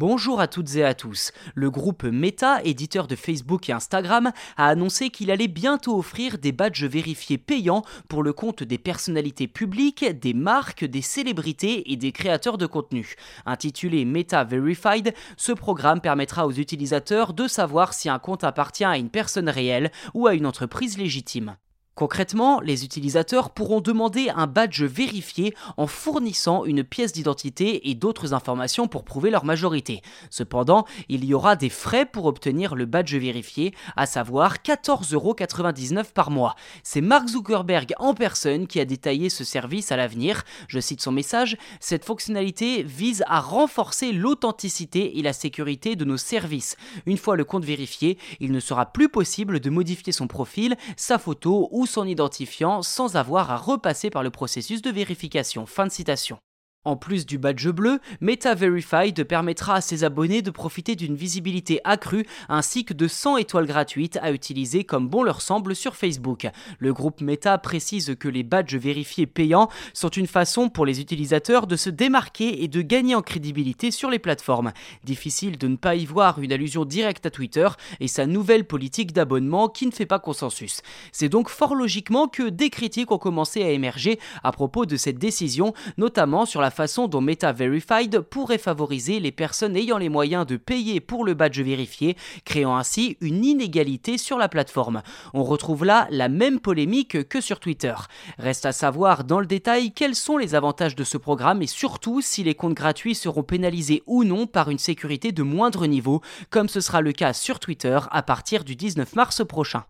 Bonjour à toutes et à tous. Le groupe Meta, éditeur de Facebook et Instagram, a annoncé qu'il allait bientôt offrir des badges vérifiés payants pour le compte des personnalités publiques, des marques, des célébrités et des créateurs de contenu. Intitulé Meta Verified, ce programme permettra aux utilisateurs de savoir si un compte appartient à une personne réelle ou à une entreprise légitime. Concrètement, les utilisateurs pourront demander un badge vérifié en fournissant une pièce d'identité et d'autres informations pour prouver leur majorité. Cependant, il y aura des frais pour obtenir le badge vérifié, à savoir 14,99€ par mois. C'est Mark Zuckerberg en personne qui a détaillé ce service à l'avenir. Je cite son message, cette fonctionnalité vise à renforcer l'authenticité et la sécurité de nos services. Une fois le compte vérifié, il ne sera plus possible de modifier son profil, sa photo ou son identifiant sans avoir à repasser par le processus de vérification. Fin de citation. En plus du badge bleu, Meta Verified permettra à ses abonnés de profiter d'une visibilité accrue ainsi que de 100 étoiles gratuites à utiliser comme bon leur semble sur Facebook. Le groupe Meta précise que les badges vérifiés payants sont une façon pour les utilisateurs de se démarquer et de gagner en crédibilité sur les plateformes. Difficile de ne pas y voir une allusion directe à Twitter et sa nouvelle politique d'abonnement qui ne fait pas consensus. C'est donc fort logiquement que des critiques ont commencé à émerger à propos de cette décision, notamment sur façon dont Meta Verified pourrait favoriser les personnes ayant les moyens de payer pour le badge vérifié, créant ainsi une inégalité sur la plateforme. On retrouve là la même polémique que sur Twitter. Reste à savoir dans le détail quels sont les avantages de ce programme et surtout si les comptes gratuits seront pénalisés ou non par une sécurité de moindre niveau, comme ce sera le cas sur Twitter à partir du 19 mars prochain.